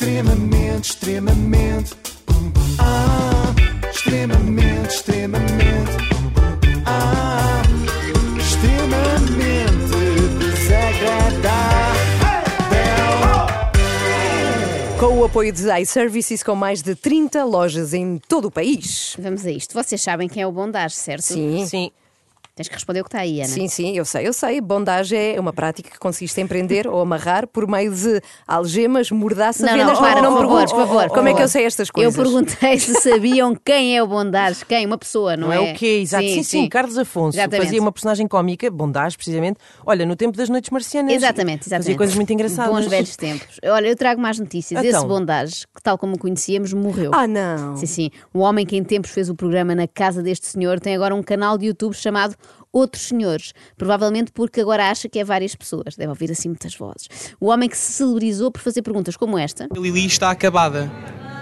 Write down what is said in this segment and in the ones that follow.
Extremamente, extremamente. Ah, extremamente, extremamente. Ah, extremamente desagradável. Com o apoio de iServices, com mais de 30 lojas em todo o país. Vamos a isto. Vocês sabem quem é o bondage, certo? Sim. Sim. Tens que responder o que está aí, Ana. Sim, sim, eu sei, eu sei. Bondage é uma prática que consiste em prender ou amarrar por meio de algemas, mordaça, Não, não, vendas. para, não, por me favor, por favor. Como é que eu sei estas Eu coisas? perguntei se sabiam quem é o bondage. Quem? Uma pessoa, não, Não é o quê? Exato. Sim, sim, Carlos Afonso Exatamente. fazia uma personagem cómica, bondage, precisamente. Olha, no tempo das noites marcianas. Exatamente, exatamente. Fazia coisas muito engraçadas. Bons velhos tempos. Olha, eu trago mais notícias. Então. Esse bondage, que tal como o conhecíamos, morreu. Ah, não. Sim, sim. Um homem que em tempos fez o programa na casa deste senhor tem agora um canal de YouTube chamado Outros Senhores. Provavelmente porque agora acha que é várias pessoas. Deve ouvir assim muitas vozes. O homem que se celebrizou por fazer perguntas como esta. A Lili está acabada.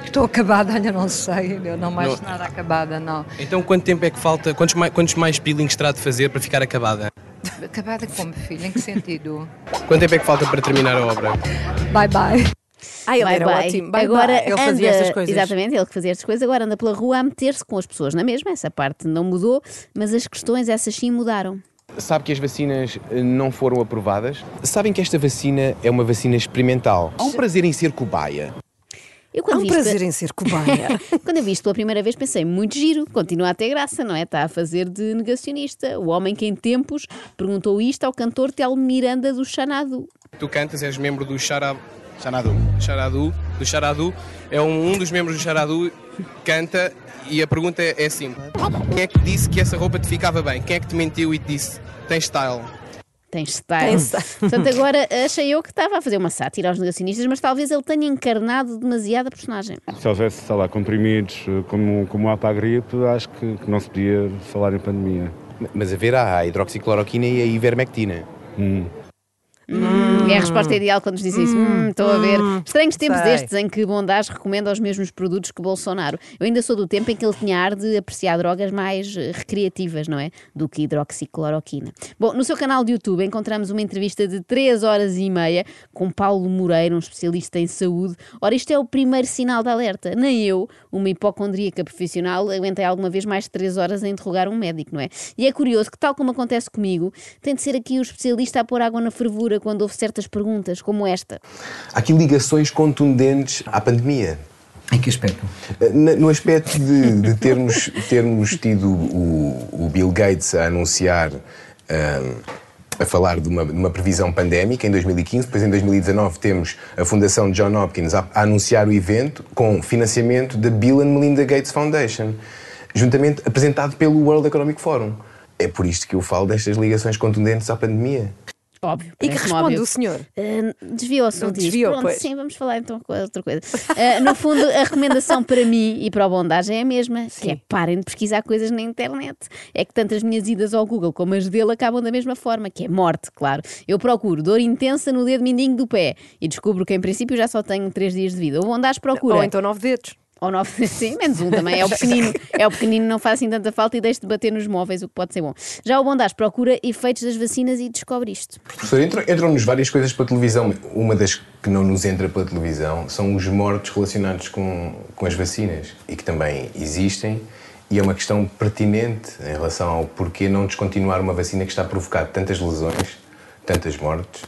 Estou acabada, ainda não sei, eu não mais Não. nada acabada, não. Então quanto tempo é que falta? Quantos mais, quantos mais peelings terá de fazer para ficar acabada? Acabada como, filho? Em que sentido? Quanto tempo é que falta para terminar a obra? Bye bye. Ah, ele Bye, era bye. ótimo. Bye, agora bye. Ele anda, fazia estas coisas. Exatamente, ele que fazia estas coisas, agora anda pela rua a meter-se com as pessoas na mesma. Essa parte não mudou, mas as questões, essas sim, mudaram. Sabe que as vacinas eh, não foram aprovadas? Sabem que esta vacina é uma vacina experimental. Há um prazer em ser cobaia. Eu Há um vi isto- prazer em ser cobaia. Quando eu vi isto pela primeira vez pensei, muito giro, continua a ter graça, não é? Está a fazer de negacionista. O homem que em tempos perguntou isto ao cantor Telmo Miranda do Xanadu. Tu cantas, és membro do Xara... Xaradu. Xaradu. Do Xaradu. É um, um dos membros do Xaradu canta e a pergunta é, é simples. Quem é que disse que essa roupa te ficava bem? Quem é que te mentiu e te disse tem style? Tens style. Tem style. Portanto, agora achei eu que estava a fazer uma sátira aos negacionistas, mas talvez ele tenha encarnado demasiado a personagem. Se houvesse, sei lá, comprimidos eh, como, como há para a gripe, acho que, que não se podia falar em pandemia. Mas a ver há a hidroxicloroquina e a ivermectina. Hum. É a resposta ideal quando nos dizem isso. Hum, estou a ver. Estranhos tempos sei. estes em que Bondage recomenda os mesmos produtos que Bolsonaro. Eu ainda sou do tempo em que ele tinha ar de apreciar drogas mais eh, recreativas, não é? Do que hidroxicloroquina. Bom, no seu canal de YouTube encontramos uma entrevista de 3 horas e meia com Paulo Moreira, um especialista em saúde. Ora, isto é o primeiro sinal de alerta. Nem eu, uma hipocondríaca profissional, aguentei alguma vez mais de 3 horas a interrogar um médico, não é? E é curioso que, tal como acontece comigo, tem de ser aqui o especialista a pôr água na fervura quando houve certas perguntas, como esta. Há aqui ligações contundentes à pandemia. Em que aspecto? Eh, No aspecto de, de termos, termos tido o, o Bill Gates a anunciar, ahm, a falar de uma, de uma previsão pandémica em 2015, depois em 2019 temos a Fundação John Hopkins a, a anunciar o evento com financiamento da Bill and Melinda Gates Foundation, juntamente apresentado pelo World Economic Forum. É por isto que eu falo destas ligações contundentes à pandemia. Óbvio. E que responde óbvio. o senhor? Uh, desviou o desviou, Pronto, pois. sim, vamos falar então com outra coisa. Uh, no fundo, a recomendação para mim e para o Bondagem é a mesma, que é parem de pesquisar coisas na internet. É que tanto as minhas idas ao Google como as dele acabam da mesma forma, que é morte, claro. Eu procuro dor intensa no dedo mindinho do pé e descubro que em princípio já só tenho 3 dias de vida. O Bondage procura... Ou então nove dedos. Ou nove, sim, menos um também. É o pequenino. É o pequenino, não faz assim tanta falta e deixa de bater nos móveis, o que pode ser bom. Já o Bondage procura efeitos das vacinas e descobre isto. Professor, entram- entram-nos várias coisas pela televisão. Uma das que não nos entra pela televisão são os mortos relacionados com, com as vacinas e que também existem. E é uma questão pertinente em relação ao porquê não descontinuar uma vacina que está a provocar tantas lesões, tantas mortes,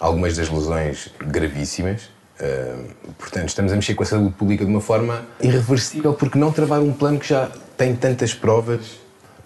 algumas das lesões gravíssimas. Uh, portanto, estamos a mexer com a saúde pública de uma forma irreversível porque não travar um plano que já tem tantas provas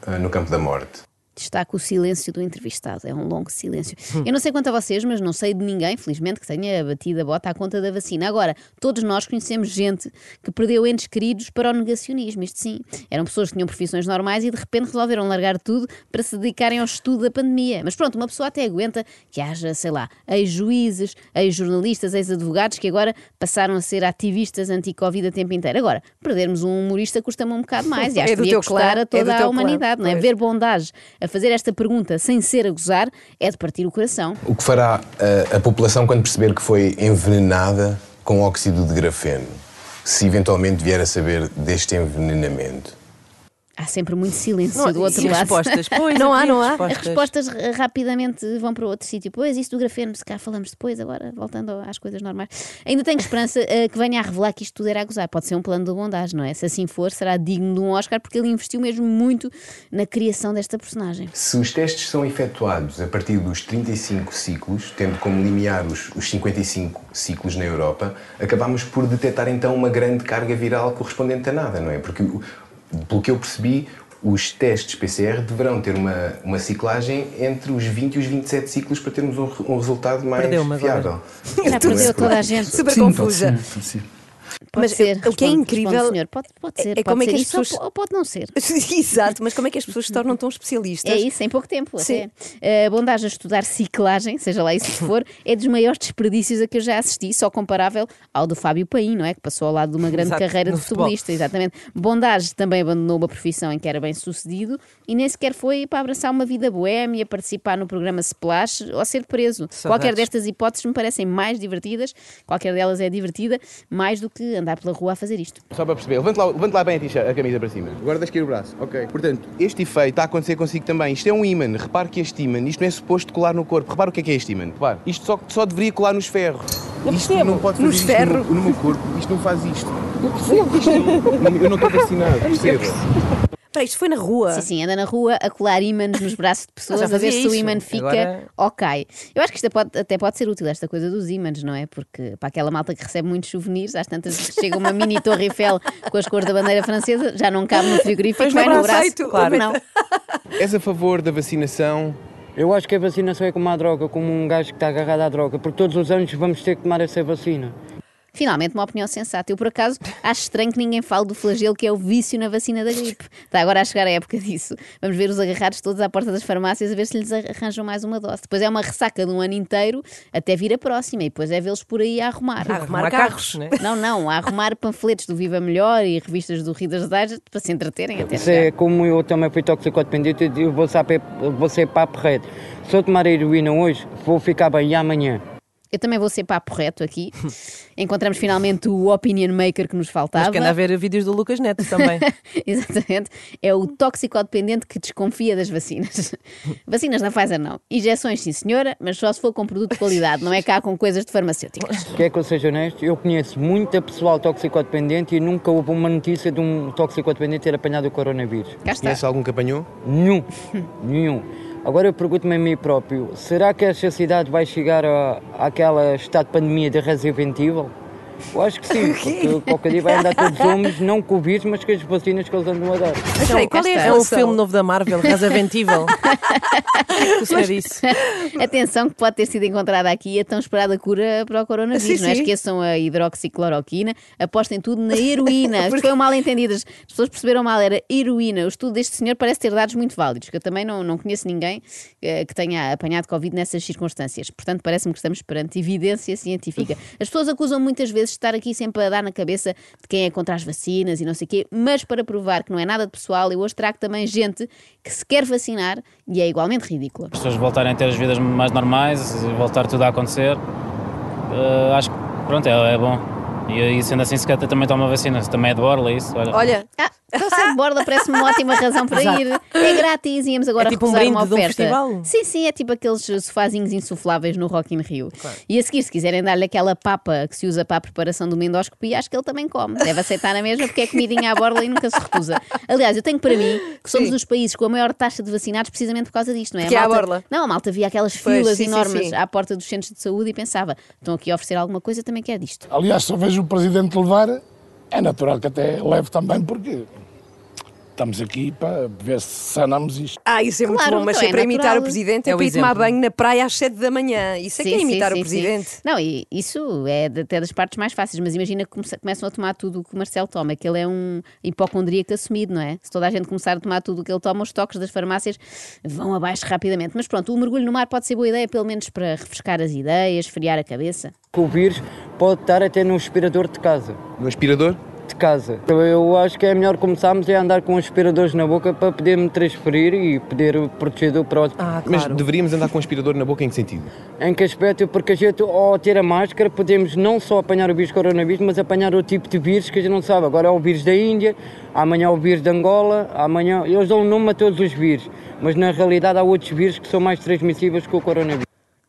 uh, no campo da morte. Destaca o silêncio do entrevistado. É um longo silêncio. Eu não sei quanto a vocês, mas não sei de ninguém, felizmente, que tenha batido a bota à conta da vacina. Agora, todos nós conhecemos gente que perdeu entes queridos para o negacionismo. Isto sim. Eram pessoas que tinham profissões normais e de repente resolveram largar tudo para se dedicarem ao estudo da pandemia. Mas pronto, uma pessoa até aguenta que haja, sei lá, ex-juízes, ex-jornalistas, ex-advogados que agora passaram a ser ativistas anti-Covid a tempo inteiro. Agora, perdermos um humorista custa-me um bocado mais e acho É que devia teu clã, custar a é toda teu a clã, humanidade, não é? Ver bondage a fazer esta pergunta sem ser a gozar é de partir o coração. O que fará a, a população quando perceber que foi envenenada com óxido de grafeno? Se eventualmente vier a saber deste envenenamento? Há sempre muito silêncio Não, do outro e lado. respostas? Pois, Não há, não há. As respostas rapidamente vão para outro sítio. Pois, isso do grafeno, se cá falamos depois, agora voltando às coisas normais. Ainda tenho esperança eh, que venha a revelar que isto tudo era a gozar. Pode ser um plano de bondagem, não é? Se assim for, será digno de um Oscar, porque ele investiu mesmo muito na criação desta personagem. Se os testes são efetuados a partir dos 35 ciclos, tendo como limiar os, os 55 ciclos na Europa, acabamos por detectar então uma grande carga viral correspondente a nada, não é? Porque, o- pelo que eu percebi, os testes PCR deverão ter uma, uma ciclagem entre os 20 e os 27 ciclos para termos um, um resultado mais Perdeu-me agora. fiável. Já perdeu toda a gente. Super Sim, confusa. ser, pode ser. Pode Mas ser. o que é incrível senhor. Pode, pode ser. é pode como é ser que as pessoas- ou pode não ser. Exato, mas como é que as pessoas se tornam tão especialistas? É isso, em pouco tempo. Sim. Até. A bondagem a estudar ciclagem, seja lá isso que for, é dos maiores desperdícios a que eu já assisti, só comparável ao do Fábio Paim, não é? Que passou ao lado de uma grande Exato, carreira de futebol. futebolista, exatamente. Bondage também abandonou uma profissão em que era bem sucedido e nem sequer foi para abraçar uma vida boémia, participar no programa Splash ou ser preso. Saudades. Qualquer destas hipóteses me parecem mais divertidas, qualquer delas é divertida, mais do que andar pela rua a fazer isto. Só para perceber, levante lá, levante lá bem a, a camisa para cima. Agora deixa cair o braço. Ok. Portanto, este efeito está a acontecer consigo também. Isto é um ímã. Repare que este ímã, isto não é suposto colar no corpo. Repare o que é que é este ímã. Repare. Isto só, só deveria colar nos ferros. isto não pode fazer Nos isto ferros. No, meu, no meu corpo. Isto não faz isto. Eu percebo isto. não- Eu não estou vacinado, perceba. Espera, isto foi na rua. Sim, sim, anda na rua a colar ímãs nos braços de pessoas a ver se o ímã fica Agora- ou cai. Eu acho que isto pode- até pode ser útil, esta coisa dos ímãs, não é? Porque para aquela malta que recebe muitos souvenirs, às tantas chega uma mini Torre Eiffel com as cores da bandeira francesa, já não cabe no frigorífico, vai no braço, feito. Claro, não. És a favor da vacinação? Eu acho que a vacinação é como a droga, como um gajo que está agarrado à droga, porque todos os anos vamos ter que tomar essa vacina. Finalmente, uma opinião sensata. Eu, por acaso, acho estranho que ninguém fale do flagelo que é o vício na vacina da gripe. Está agora a chegar a época disso. Vamos ver os agarrados todos à porta das farmácias a ver se lhes arranjam mais uma dose. Depois é uma ressaca de um ano inteiro até vir a próxima e depois é vê-los por aí a arrumar. A arrumar carros, né? Não, não, a arrumar panfletos do Viva Melhor e revistas do Reader's Digest para se entreterem até Isso é como eu também fui toxicodependente, eu vou ser, vou ser papo reto. Se eu tomar a heroína hoje, vou ficar bem e amanhã. Eu também vou ser papo reto aqui. Encontramos finalmente o opinion maker que nos faltava. Mas que anda a ver vídeos do Lucas Neto também. Exatamente. É o toxicodependente que desconfia das vacinas. Vacinas na Pfizer não. Injeções, sim senhora, mas só se for com produto de qualidade, não é cá com coisas de farmacêuticas. Quer que eu seja honesto? Eu conheço muita pessoal toxicodependente e nunca houve uma notícia de um toxicodependente ter apanhado o coronavírus. Cá está. Conhece algum que apanhou? Nenhum. Nenhum. Agora eu pergunto-me a mim próprio, será que esta cidade vai chegar àquela estado de pandemia de Evil? Eu acho que sim, porque qualquer dia vai andar todos homens, não com o vírus, mas com as vacinas que eles andam a dar. Mas aí, qual é É relação? filme novo da Marvel, Resident Evil. O senhor disse. Atenção que pode ter sido encontrada aqui a tão esperada cura para o coronavírus. Sim, não é? sim. Esqueçam a hidroxicloroquina, apostem tudo na heroína. Isto foi um mal entendido. As pessoas perceberam mal, era heroína. O estudo deste senhor parece ter dados muito válidos, que eu também não, não conheço ninguém eh, que tenha apanhado Covid nessas circunstâncias. Portanto, parece-me que estamos perante evidência científica. As pessoas acusam muitas vezes de estar aqui sempre a dar na cabeça de quem é contra as vacinas e não sei o quê, mas para provar que não é nada de pessoal, eu hoje trago também gente que se quer vacinar e é igualmente ridícula. as pessoas voltarem a ter as vidas mais normais e voltar tudo a acontecer, eh, acho que pronto, é, é bom. E, e sendo assim, se calhar também toma vacina, se também é de borla isso, olha. Olha, Ah, então ser de borda parece-me uma ótima razão para Exato. ir. É grátis, íamos agora É tipo um recusar uma brinde de um oferta. festival? Sim, sim, é tipo aqueles sofazinhos insufláveis no Rock in Rio. E a seguir, se quiserem dar-lhe aquela papa que se usa para a preparação de uma endoscopia, acho que ele também come. Deve aceitar na mesma porque é comidinha à borla e nunca se recusa. Aliás, eu tenho para mim que somos Sim. os países com a maior taxa de vacinados precisamente por causa disto, não é? Porque é A à malta- borla. Não, a malta via aquelas Pois, filas sim, sim, enormes sim. à porta dos centros de saúde e pensava, estão aqui a oferecer alguma coisa, também quer disto. Aliás, eu vejo o Presidente levar, é natural que até leve também, porque estamos aqui para ver se sanamos isto. ah, isso é muito Claro, bom, mas então é é para imitar natural. o Presidente, é, É o para ir tomar exemplo. banho na praia às 7 da manhã. Isso é que é imitar sim, o sim. Presidente. Não, e isso é de- até das partes mais fáceis, mas imagina que come- começam a tomar tudo o que o Marcelo toma, que ele é um hipocondríaco assumido, não é? Se toda a gente começar a tomar tudo o que ele toma, os toques das farmácias vão abaixo rapidamente. Mas pronto, o mergulho no mar pode ser boa ideia, pelo menos para refrescar as ideias, esfriar a cabeça. Que o vírus pode estar até no aspirador de casa. No aspirador? De casa. Então, Eu acho que é melhor começarmos a andar com aspiradores na boca para poder me transferir e poder proteger do próximo. Ah, Mas claro. deveríamos andar com um aspirador na boca em que sentido? Em que aspecto? Porque a gente, ao ter a máscara, podemos não só apanhar o vírus coronavírus, mas apanhar outro tipo de vírus que a gente não sabe. Agora é o vírus da Índia, amanhã é o vírus de Angola, amanhã. Eles dão nome a todos os vírus, mas na realidade há outros vírus que são mais transmissíveis que o coronavírus.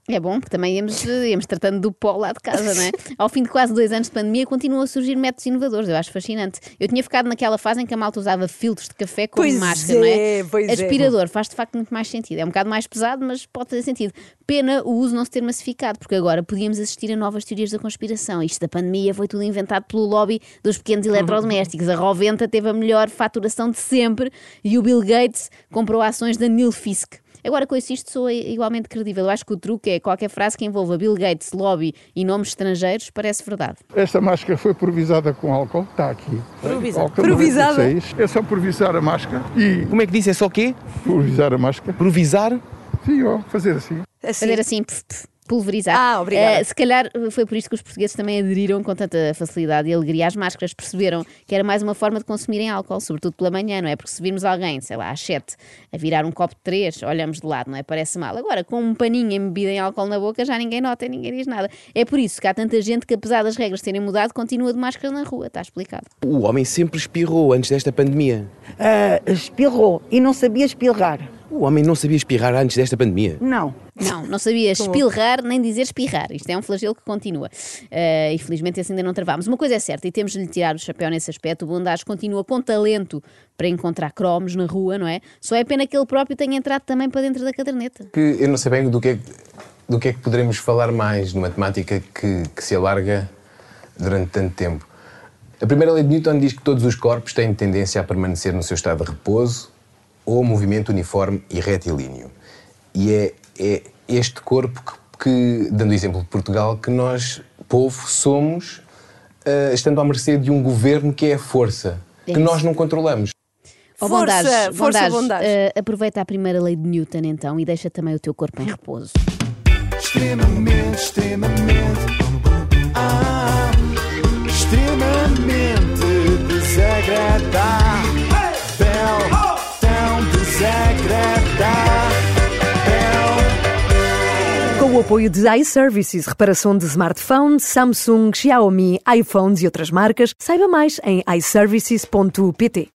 É bom, porque também íamos, íamos tratando do pó lá de casa, não é? Ao fim de quase dois anos de pandemia, continuam a surgir métodos inovadores, eu acho fascinante. Eu tinha ficado naquela fase em que a malta usava filtros de café como Pois máscara, não é? é, pois é. Aspirador faz de facto muito mais sentido. É um bocado mais pesado, mas pode fazer sentido. Pena o uso não se ter massificado, porque agora podíamos assistir a novas teorias da conspiração. Isto da pandemia foi tudo inventado pelo lobby dos pequenos eletrodomésticos. A Roventa teve a melhor faturação de sempre e o Bill Gates comprou ações da Neil Fisk. Agora, com isso, isto soa igualmente credível. Eu acho que o truque é qualquer frase que envolva Bill Gates, lobby e nomes estrangeiros parece verdade. Esta máscara foi provisada com álcool, está aqui. Provisada? 96. É só provisar a máscara e Como é que disse? É só quê? provisar a máscara. Provisar? Sim, ó, fazer assim. Assim. Fazer assim, pf, pf, pulverizar. Ah, obrigada. Eh, se calhar eh, foi por isto que os portugueses também aderiram com tanta facilidade e alegria às máscaras. Perceberam que era mais uma forma de consumirem álcool, sobretudo pela manhã, não é? Porque se virmos alguém, sei lá, às 7, a virar um copo de 3, olhamos de lado, não é? Parece mal. Agora, com um paninho embebido em álcool na boca, já ninguém nota e ninguém diz nada. É por isso que há tanta gente que, apesar das regras terem mudado, continua de máscara na rua. Está explicado. O homem sempre espirrou antes desta pandemia. Ah, espirrou e não sabia espirrar. O homem não sabia espirrar antes desta pandemia. Não. Não, não sabia espilrar nem dizer espirrar. Isto é um flagelo que continua. Eh, e felizmente esse ainda não travámos. Uma coisa é certa, e temos de lhe tirar o chapéu nesse aspecto: o Bondage continua com talento para encontrar cromos na rua, não é? Só é pena que ele próprio tenha entrado também para dentro da caderneta. Que eu não sei bem do que é, que- do que, é que poderemos falar mais numa temática que, que se alarga durante tanto tempo. A primeira lei de Newton diz que todos os corpos têm tendência a permanecer no seu estado de repouso ou movimento uniforme e retilíneo. E é, é este corpo que, que, dando o exemplo de Portugal, que nós, povo, somos, ah, estando à mercê de um governo que é a força, É que nós não controlamos. Ó, Força, Bondage, força, Bondage, Bondage. eh, aproveita a primeira lei de Newton então e deixa também o teu corpo em repouso. Extremamente, extremamente. Apoio de iServices, reparação de smartphones, Samsung, Xiaomi, iPhones e outras marcas, saiba mais em iServices.pt.